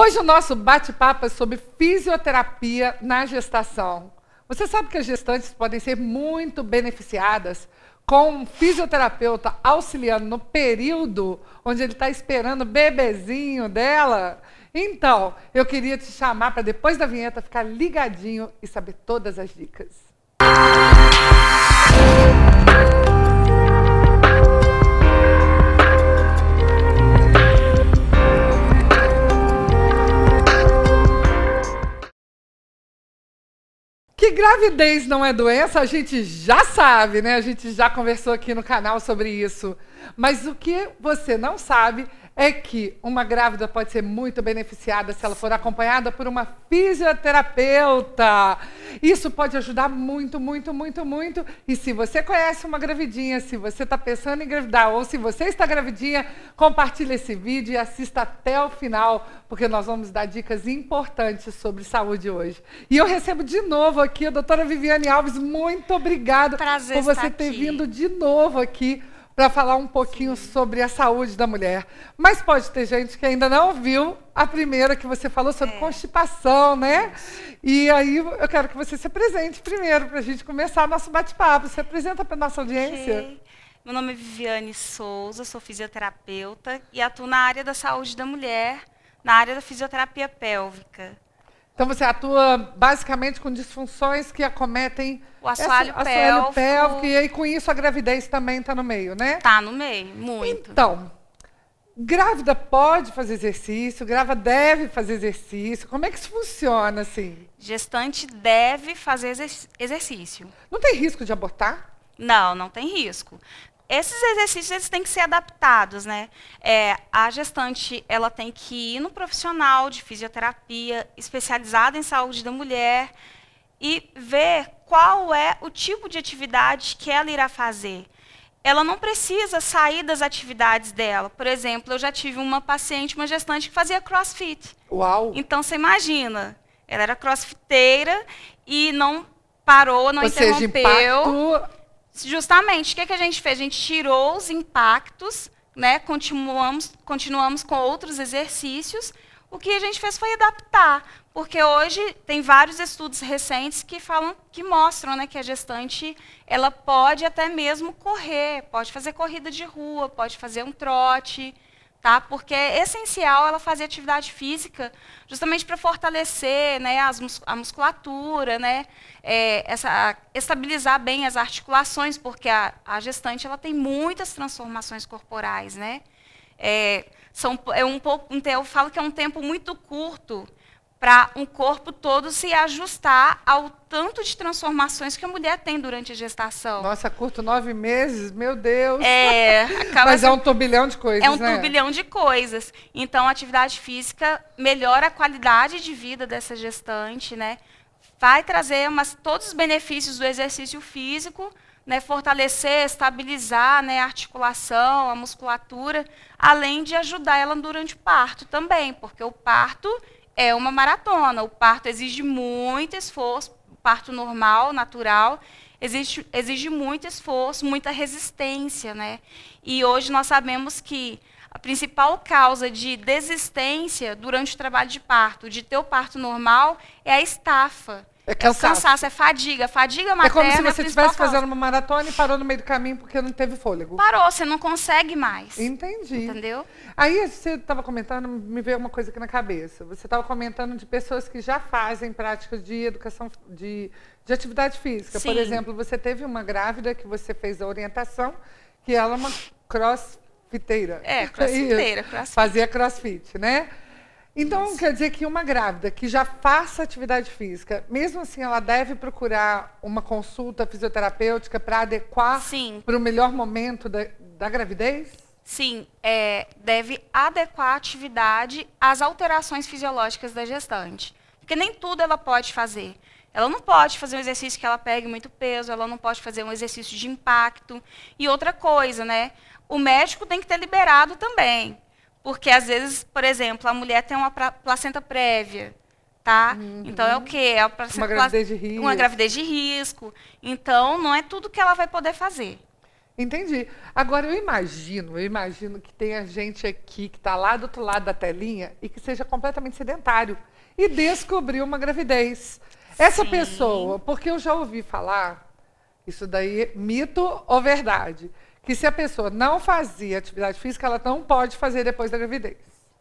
Hoje o nosso bate-papo é sobre fisioterapia na gestação. Você sabe que as gestantes podem ser muito beneficiadas com um fisioterapeuta auxiliando no período onde ele está esperando o bebezinho dela? Então, eu queria te chamar para depois da vinheta ficar ligadinho e saber todas as dicas. Que gravidez não é doença, a gente já sabe, né? A gente já conversou aqui no canal sobre isso. Mas o que você não sabe é que uma grávida pode ser muito beneficiada se ela for acompanhada por uma fisioterapeuta. Isso pode ajudar muito, muito, muito, muito. E se você conhece uma gravidinha, se você está pensando em engravidar ou se você está gravidinha, compartilhe esse vídeo e assista até o final, porque nós vamos dar dicas importantes sobre saúde hoje. E eu recebo de novo aqui a doutora Viviane Alves. Muito obrigada por você ter aqui. vindo de novo aqui para falar um pouquinho sobre a saúde da mulher. Mas pode ter gente que ainda não viu a primeira que você falou sobre É. constipação, né? E aí eu quero que você se apresente primeiro para a gente começar nosso bate-papo. Se apresenta para nossa audiência. Ok. Meu nome é Viviane Souza, sou fisioterapeuta e atuo na área da saúde da mulher, na área da fisioterapia pélvica. Então você atua basicamente com disfunções que acometem O assoalho essa- pélvico. pélvico e aí com isso a gravidez também está no meio, né? Tá no meio, muito. Então, grávida pode fazer exercício, grávida deve fazer exercício. Como é que isso funciona assim? Gestante deve fazer exer- exercício. Não tem risco de abortar? Não, não tem risco. Esses exercícios eles têm que ser adaptados, né? É, a gestante ela tem que ir no profissional de fisioterapia especializado em saúde da mulher e ver qual é o tipo de atividade que ela irá fazer. Ela não precisa sair das atividades dela. Por exemplo, eu já tive uma paciente, uma gestante que fazia crossfit. Uau! Então você imagina, ela era crossfiteira e não parou, não Ou seja, interrompeu. impacto Justamente, o que, que a gente fez? A gente tirou os impactos, né? continuamos, continuamos com outros exercícios. O que a gente fez foi adaptar, porque hoje tem vários estudos recentes que falam, que mostram né, que a gestante ela pode até mesmo correr, pode fazer corrida de rua, pode fazer um trote, tá? Porque é essencial ela fazer atividade física, justamente para fortalecer, né, as a musculatura, né, é, essa, estabilizar bem as articulações, porque a, a gestante ela tem muitas transformações corporais, né? É, são, é um pouco, eu falo que é um tempo muito curto para um corpo todo se ajustar ao tanto de transformações que a mulher tem durante a gestação. Nossa, curto nove meses, meu Deus. É, Mas é um turbilhão de coisas, é um né? turbilhão de coisas. Então, a atividade física melhora a qualidade de vida dessa gestante, né? Vai trazer umas, todos os benefícios do exercício físico, né? Fortalecer, estabilizar né? a articulação, a musculatura, além de ajudar ela durante o parto também, porque o parto é uma maratona. O parto exige muito esforço, parto normal, natural, exige, exige muito esforço, muita resistência, né? E hoje nós sabemos que a principal causa de desistência durante o trabalho de parto, de ter o parto normal, é a estafa. É É cansaço. cansaço, é fadiga. Fadiga É materna como se é você estivesse fazendo uma maratona e parou no meio do caminho porque não teve fôlego. Parou, você não consegue mais. Entendi. Entendeu? Aí você estava comentando, me veio uma coisa aqui na cabeça. Você estava comentando de pessoas que já fazem práticas de educação, de, de atividade física. Por Sim. exemplo, você teve uma grávida que você fez a orientação, que ela é uma crossfiteira. É, Isso. crossfiteira, crossfit. Fazia crossfit, né? Então, quer dizer que uma grávida que já faça atividade física, mesmo assim, ela deve procurar uma consulta fisioterapêutica para adequar para o melhor momento da, da gravidez? Sim, é, deve adequar a atividade às alterações fisiológicas da gestante. Porque nem tudo ela pode fazer. Ela não pode fazer um exercício que ela pegue muito peso, ela não pode fazer um exercício de impacto. E outra coisa, né? O médico tem que ter liberado também. Porque, às vezes, por exemplo, a mulher tem uma placenta prévia, tá? Então, é o quê? É a placenta- Uma gravidez de risco. Uma gravidez de risco. Então, não é tudo que ela vai poder fazer. Entendi. Agora eu imagino, eu imagino que tenha gente aqui que está lá do outro lado da telinha e que seja completamente sedentário e descobriu uma gravidez. Essa Sim. pessoa, porque eu já ouvi falar, isso daí é mito ou verdade, que se a pessoa não fazia atividade física, ela não pode fazer depois da gravidez.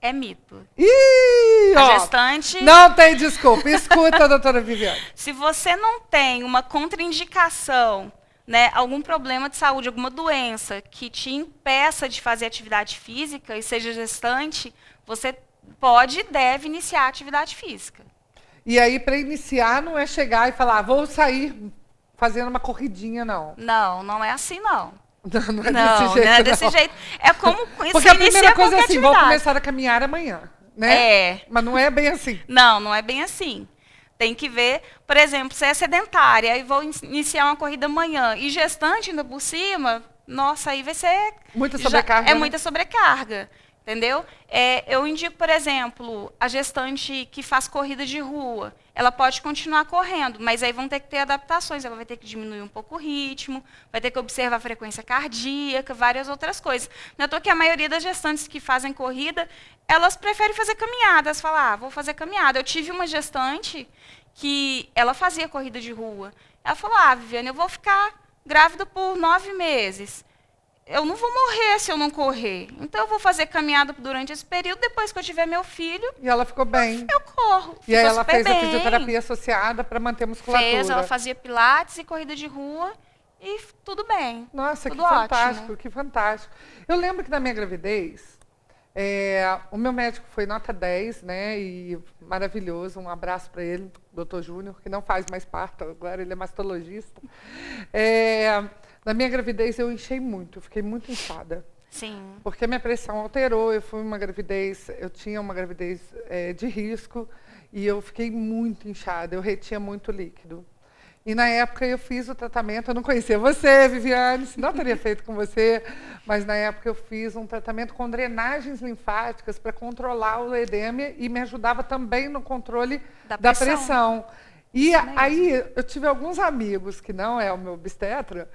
É mito. Ih, A ó, gestante, não tem desculpa. Escuta, doutora Viviane. se você não tem uma contraindicação, né, algum problema de saúde, alguma doença que te impeça de fazer atividade física e seja gestante, você pode e deve iniciar a atividade física. E aí, para iniciar, não é chegar e falar, vou sair fazendo uma corridinha, não. Não, não é assim não. Não, não é Não, desse jeito. não é desse jeito. É como isso Porque a primeira coisa é assim, vou atividade. começar a caminhar amanhã, né? É. Mas não é bem assim. Não, não é bem assim. Tem que ver, por exemplo, você é sedentária e vou in- iniciar uma corrida amanhã e gestante ainda por cima, nossa, aí vai ser Muita já- sobrecarga, é né? muita sobrecarga, entendeu? É, eu indico, por exemplo, a gestante que faz corrida de rua, ela pode continuar correndo, mas aí vão ter que ter adaptações, ela vai ter que diminuir um pouco o ritmo, vai ter que observar a frequência cardíaca, várias outras coisas. Não é que a maioria das gestantes que fazem corrida, elas preferem fazer caminhadas, falar, ah, vou fazer caminhada. Eu tive uma gestante que ela fazia corrida de rua. Ela falou, ah, Viviane, eu vou ficar grávida por nove meses eu não vou morrer se eu não correr. Então eu vou fazer caminhada durante esse período, depois que eu tiver meu filho, E ela ficou bem. eu corro. E aí ela fez a bem. fisioterapia associada para manter a musculatura. Fez, ela fazia pilates e corrida de rua e tudo bem. Nossa, que Tudo ótimo. fantástico, que fantástico. Eu lembro que na minha gravidez, é, o meu médico foi nota 10, né? E maravilhoso. Um abraço para ele, doutor Júnior, que não faz mais parto agora, ele é mastologista. É, na minha gravidez eu enchei muito, eu fiquei muito inchada. Sim. Porque a minha pressão alterou, eu fui uma gravidez, eu tinha uma gravidez eh, de risco e eu fiquei muito inchada, eu retinha muito líquido. E na época eu fiz o tratamento, eu não conhecia você, Viviane, senão eu teria feito com você, mas na época eu fiz um tratamento com drenagens linfáticas para controlar o edema e me ajudava também no controle Da da pressão. E aí eu tive alguns amigos, que não é o meu obstetra,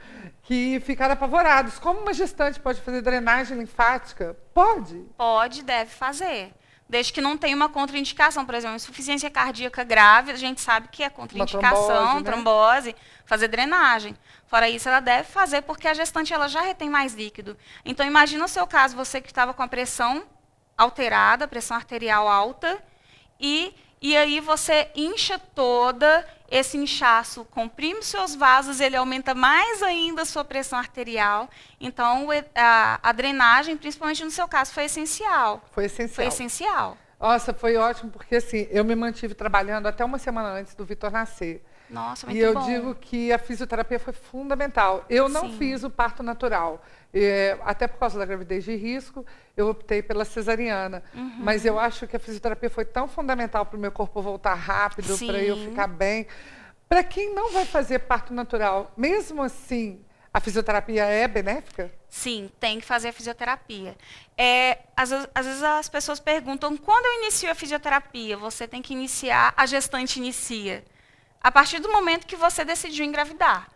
que ficaram apavorados. Como uma gestante pode fazer drenagem linfática? Pode. Pode, deve fazer. Desde que não tenha uma contraindicação, por exemplo, insuficiência cardíaca grave, a gente sabe que é contraindicação, trombose, né? trombose, fazer drenagem. Fora isso, ela deve fazer porque a gestante ela já retém mais líquido. Então, imagina o seu caso, você que estava com a pressão alterada, pressão arterial alta, e, e aí você incha toda, esse inchaço comprime os seus vasos, ele aumenta mais ainda a sua pressão arterial. Então, a, a drenagem, principalmente no seu caso, foi essencial. Foi Foi essencial. essencial. Nossa, foi ótimo, porque assim, eu me mantive trabalhando até uma semana antes do Vitor nascer. Nossa, muito E eu bom. digo que a fisioterapia foi fundamental. Eu não Sim. fiz o parto natural. É, até por causa da gravidez de risco, eu optei pela cesariana. Uhum. Mas eu acho que a fisioterapia foi tão fundamental para o meu corpo voltar rápido, para eu ficar bem. Para quem não vai fazer parto natural, mesmo assim, a fisioterapia é benéfica? Sim, tem que fazer a fisioterapia. É, às, às vezes as pessoas perguntam, quando eu inicio a fisioterapia? Você tem que iniciar, a gestante inicia. A partir do momento que você decidiu engravidar.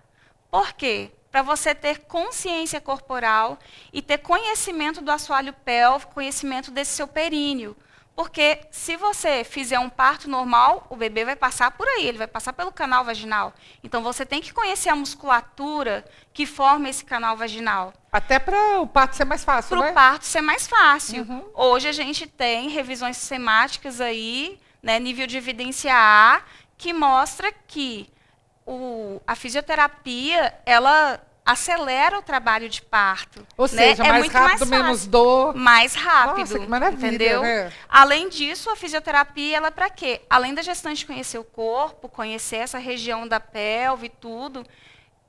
Por quê? Para você ter consciência corporal e ter conhecimento do assoalho pélvico, conhecimento desse seu períneo. Porque se você fizer um parto normal, o bebê vai passar por aí, ele vai passar pelo canal vaginal. Então você tem que conhecer a musculatura que forma esse canal vaginal. Até para o parto ser mais fácil, Para o né? parto ser mais fácil. Uhum. Hoje a gente tem revisões sistemáticas aí, né, nível de evidência A, que mostra que o, a fisioterapia, ela acelera o trabalho de parto. Ou né? seja, É mais muito rápido, mais menos fácil. dor. Mais rápido. Nossa, que maravilha, entendeu? né? Além disso, a fisioterapia ela é para quê? Além da gestante conhecer o corpo, conhecer essa região da pelve e tudo,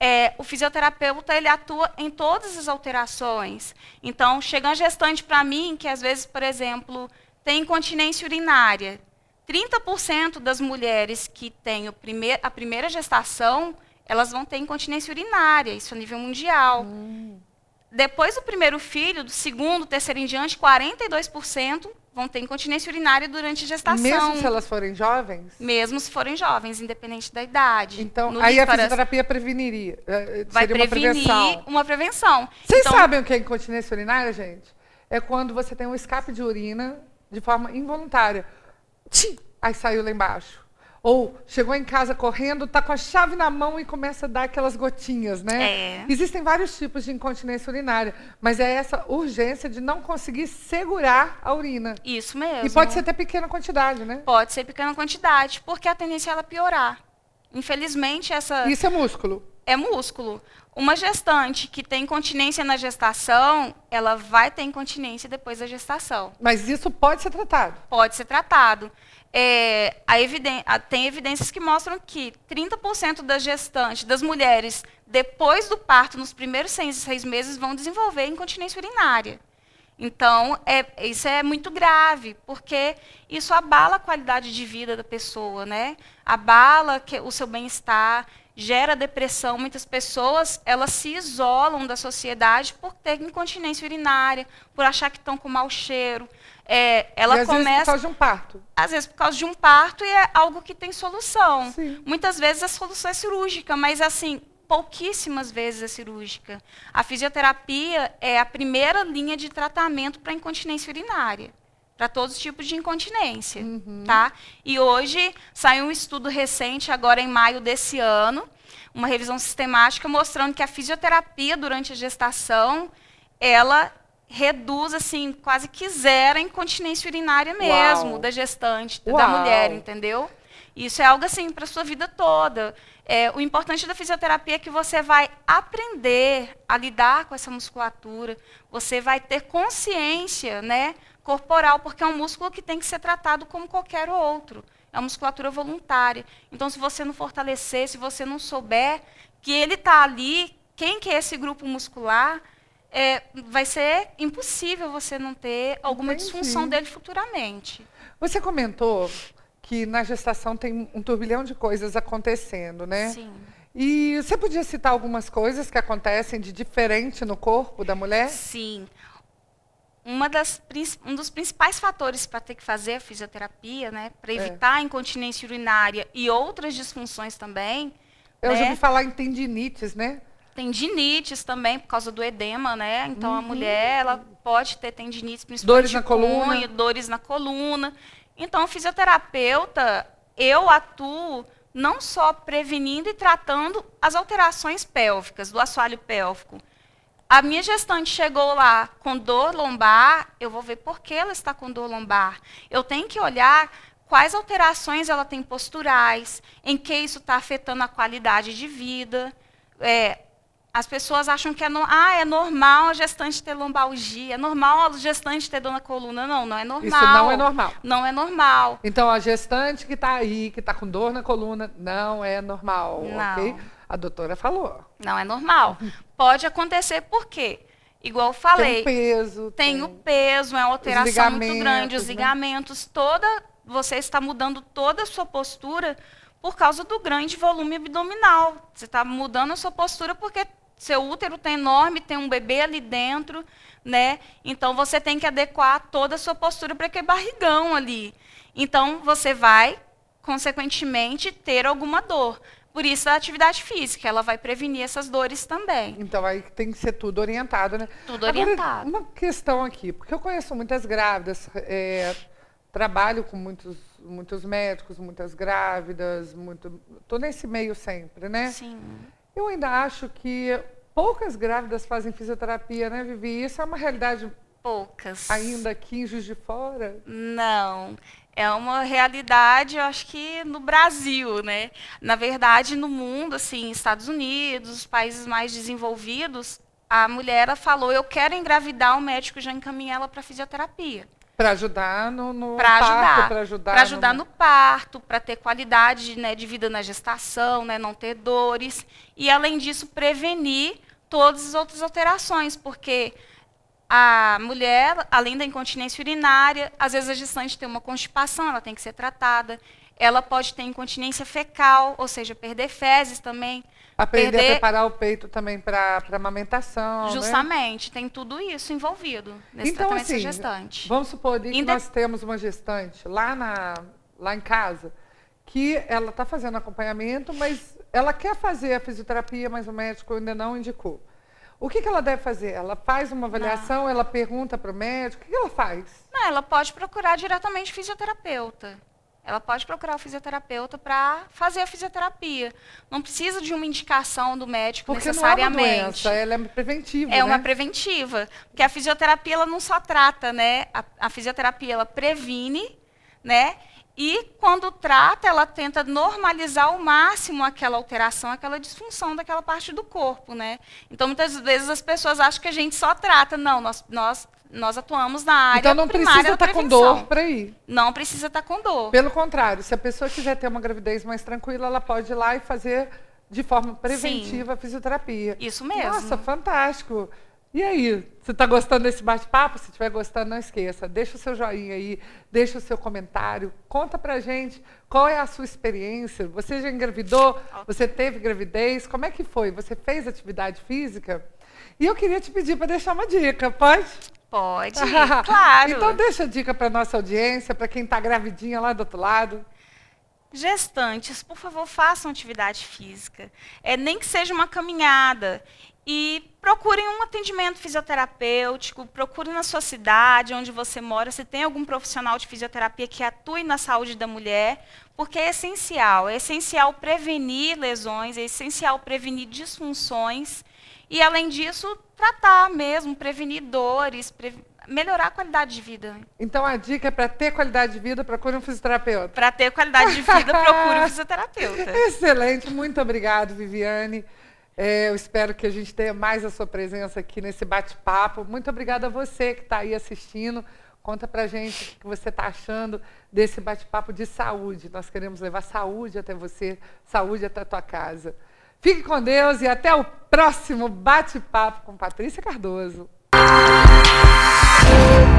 é, o fisioterapeuta ele atua em todas as alterações. Então, chega uma gestante para mim que às vezes, por exemplo, tem incontinência urinária. 30% das mulheres que têm primeir, a primeira gestação, elas vão ter incontinência urinária, isso a nível mundial. Depois do primeiro filho, do segundo, terceiro em diante, 42% vão ter incontinência urinária durante a gestação. Mesmo se elas forem jovens? Mesmo se forem jovens, independente da idade. Então, No aí a líparas fisioterapia preveniria. eh, vai seria uma prevenir prevenção. uma prevenção. Vocês Então, sabem o que é incontinência urinária, gente? É quando você tem um escape de urina de forma involuntária. Tchim! Aí saiu lá embaixo. Ou chegou em casa correndo, tá com a chave na mão e começa a dar aquelas gotinhas, né? É. Existem vários tipos de incontinência urinária, mas é essa urgência de não conseguir segurar a urina. Isso mesmo. E pode ser até pequena quantidade, né? Pode ser pequena quantidade, porque a tendência é ela piorar. Infelizmente, essa Isso é músculo. É músculo. Uma gestante que tem incontinência na gestação, ela vai ter incontinência depois da gestação. Mas isso pode ser tratado. Pode ser tratado. É, tem evidências que mostram que 30% das gestantes, das mulheres, depois do parto, nos primeiros seis, seis meses, vão desenvolver incontinência urinária. Então, é- isso é muito grave, porque isso abala a qualidade de vida da pessoa, né? Abala que- o seu bem-estar, gera depressão. Muitas pessoas, elas se isolam da sociedade por ter incontinência urinária, por achar que estão com mau cheiro. É, ela e às vezes por começa causa de um parto. às vezes por causa de um parto e é algo que tem solução. Sim. Muitas vezes a solução é cirúrgica, mas assim, pouquíssimas vezes é cirúrgica. A fisioterapia é a primeira linha de tratamento para incontinência urinária, para todos os tipos de incontinência, tá? E hoje saiu um estudo recente agora em maio desse ano, uma revisão sistemática mostrando que a fisioterapia durante a gestação, ela reduz assim quase que zero a incontinência urinária mesmo Uau. da gestante, da Uau. mulher, entendeu? Isso é algo assim para sua vida toda. É, o importante da fisioterapia é que você vai aprender a lidar com essa musculatura, você vai ter consciência, né, corporal, porque é um músculo que tem que ser tratado como qualquer outro. É uma musculatura voluntária. Então, se você não fortalecer, se você não souber que ele está ali, quem que é esse grupo muscular, é, vai ser impossível você não ter alguma Entendi. disfunção dele futuramente. Você comentou que na gestação tem um turbilhão de coisas acontecendo, né? Sim. E você podia citar algumas coisas que acontecem de diferente no corpo da mulher? Sim. Uma das, um dos principais fatores para ter que fazer a fisioterapia, né, para evitar a incontinência urinária e outras disfunções também, Eu já né, ouvi falar em tendinites, né? tendinites também por causa do edema, né? Então a mulher ela pode ter tendinites, principalmente Uhum. Dores na coluna. punho, dores na coluna. Então o fisioterapeuta, eu atuo não só prevenindo e tratando as alterações pélvicas do assoalho pélvico. A minha gestante chegou lá com dor lombar, eu vou ver por que ela está com dor lombar. Eu tenho que olhar quais alterações ela tem posturais, em que isso está afetando a qualidade de vida. É, as pessoas acham que é, no- ah, é normal a gestante ter lombalgia, é normal a gestante ter dor na coluna. Não, não é normal. Isso não é normal. Não é normal. Então, a gestante que está aí, que está com dor na coluna, não é normal, Não. ok? A doutora falou. Não é normal. Pode acontecer por quê? Igual eu Tem falei, o peso. tem o peso, é uma alteração muito grande, os né? ligamentos, toda você está mudando toda a sua postura por causa do grande volume abdominal. Você está mudando a sua postura porque seu útero está enorme, tem um bebê ali dentro, né? Então você tem que adequar toda a sua postura para aquele barrigão ali. Então você vai, consequentemente, ter alguma dor. Por isso a atividade física, ela vai prevenir essas dores também. Então, aí tem que ser tudo orientado, né? Tudo Agora, orientado. uma questão aqui, porque eu conheço muitas grávidas, é, trabalho com muitos, muitos médicos, muitas grávidas, muito, tô nesse meio sempre, né? Sim. Eu ainda acho que poucas grávidas fazem fisioterapia, né, Vivi? Isso é uma realidade Poucas. ainda aqui em Juiz de Fora? Não. É uma realidade, eu acho que no Brasil, né? Na verdade, no mundo, assim, Estados Unidos, os países mais desenvolvidos, a mulher falou, eu quero engravidar, o médico já encaminha ela para fisioterapia. Para ajudar no, no Para parto, ajudar. para ajudar, Para ajudar no parto, para ter qualidade né, de vida na gestação, né, não ter dores. E, além disso, prevenir todas as outras alterações, porque a mulher, além da incontinência urinária, às vezes a gestante tem uma constipação, ela tem que ser tratada. Ela pode ter incontinência fecal, ou seja, perder fezes também. Aprender perder... a preparar o peito também para amamentação. né? Justamente, né? tem tudo isso envolvido nesse então, tratamento assim, gestante. Vamos supor que Inde... nós temos uma gestante lá, na, lá em casa que ela está fazendo acompanhamento, mas ela quer fazer a fisioterapia, mas o médico ainda não indicou. O que, que ela deve fazer? Ela faz uma avaliação, não. ela pergunta para o médico, o que, que ela faz? Não, ela pode procurar diretamente fisioterapeuta. Ela pode procurar o fisioterapeuta para fazer a fisioterapia. Não precisa de uma indicação do médico porque necessariamente. Não é uma doença, ela é preventiva. É né? uma preventiva. Porque a fisioterapia ela não só trata, né? A, a fisioterapia ela previne, né? E quando trata, ela tenta normalizar ao máximo aquela alteração, aquela disfunção daquela parte do corpo, né? Então, muitas vezes as pessoas acham que a gente só trata. Não, nós, nós, nós atuamos na área Então não precisa estar tá com dor para ir. Não precisa estar tá com dor. Pelo contrário, se a pessoa quiser ter uma gravidez mais tranquila, ela pode ir lá e fazer de forma preventiva Sim. a fisioterapia. Isso mesmo. Nossa, fantástico. E aí, você está gostando desse bate-papo? Se estiver gostando, não esqueça, deixa o seu joinha aí, deixa o seu comentário, conta pra gente qual é a sua experiência. Você já engravidou? Você teve gravidez? Como é que foi? Você fez atividade física? E eu queria te pedir para deixar uma dica, pode? Pode, claro. Então deixa a dica para nossa audiência, para quem está gravidinha lá do outro lado. Gestantes, por favor, façam atividade física. É, nem que seja uma caminhada e procurem um atendimento fisioterapêutico, procure na sua cidade, onde você mora, se tem algum profissional de fisioterapia que atue na saúde da mulher, porque é essencial. É essencial prevenir lesões, é essencial prevenir disfunções e, além disso, tratar mesmo, prevenir dores, melhorar a qualidade de vida. Então a dica é para ter qualidade de vida, procure um fisioterapeuta. Para ter qualidade de vida, procure um fisioterapeuta. Excelente, muito obrigado, Viviane. É, eu espero que a gente tenha mais a sua presença aqui nesse bate-papo. Muito obrigada a você que está aí assistindo. Conta pra gente o que você está achando desse bate-papo de saúde. Nós queremos levar saúde até você, saúde até a tua casa. Fique com Deus e até o próximo bate-papo com Patrícia Cardoso. you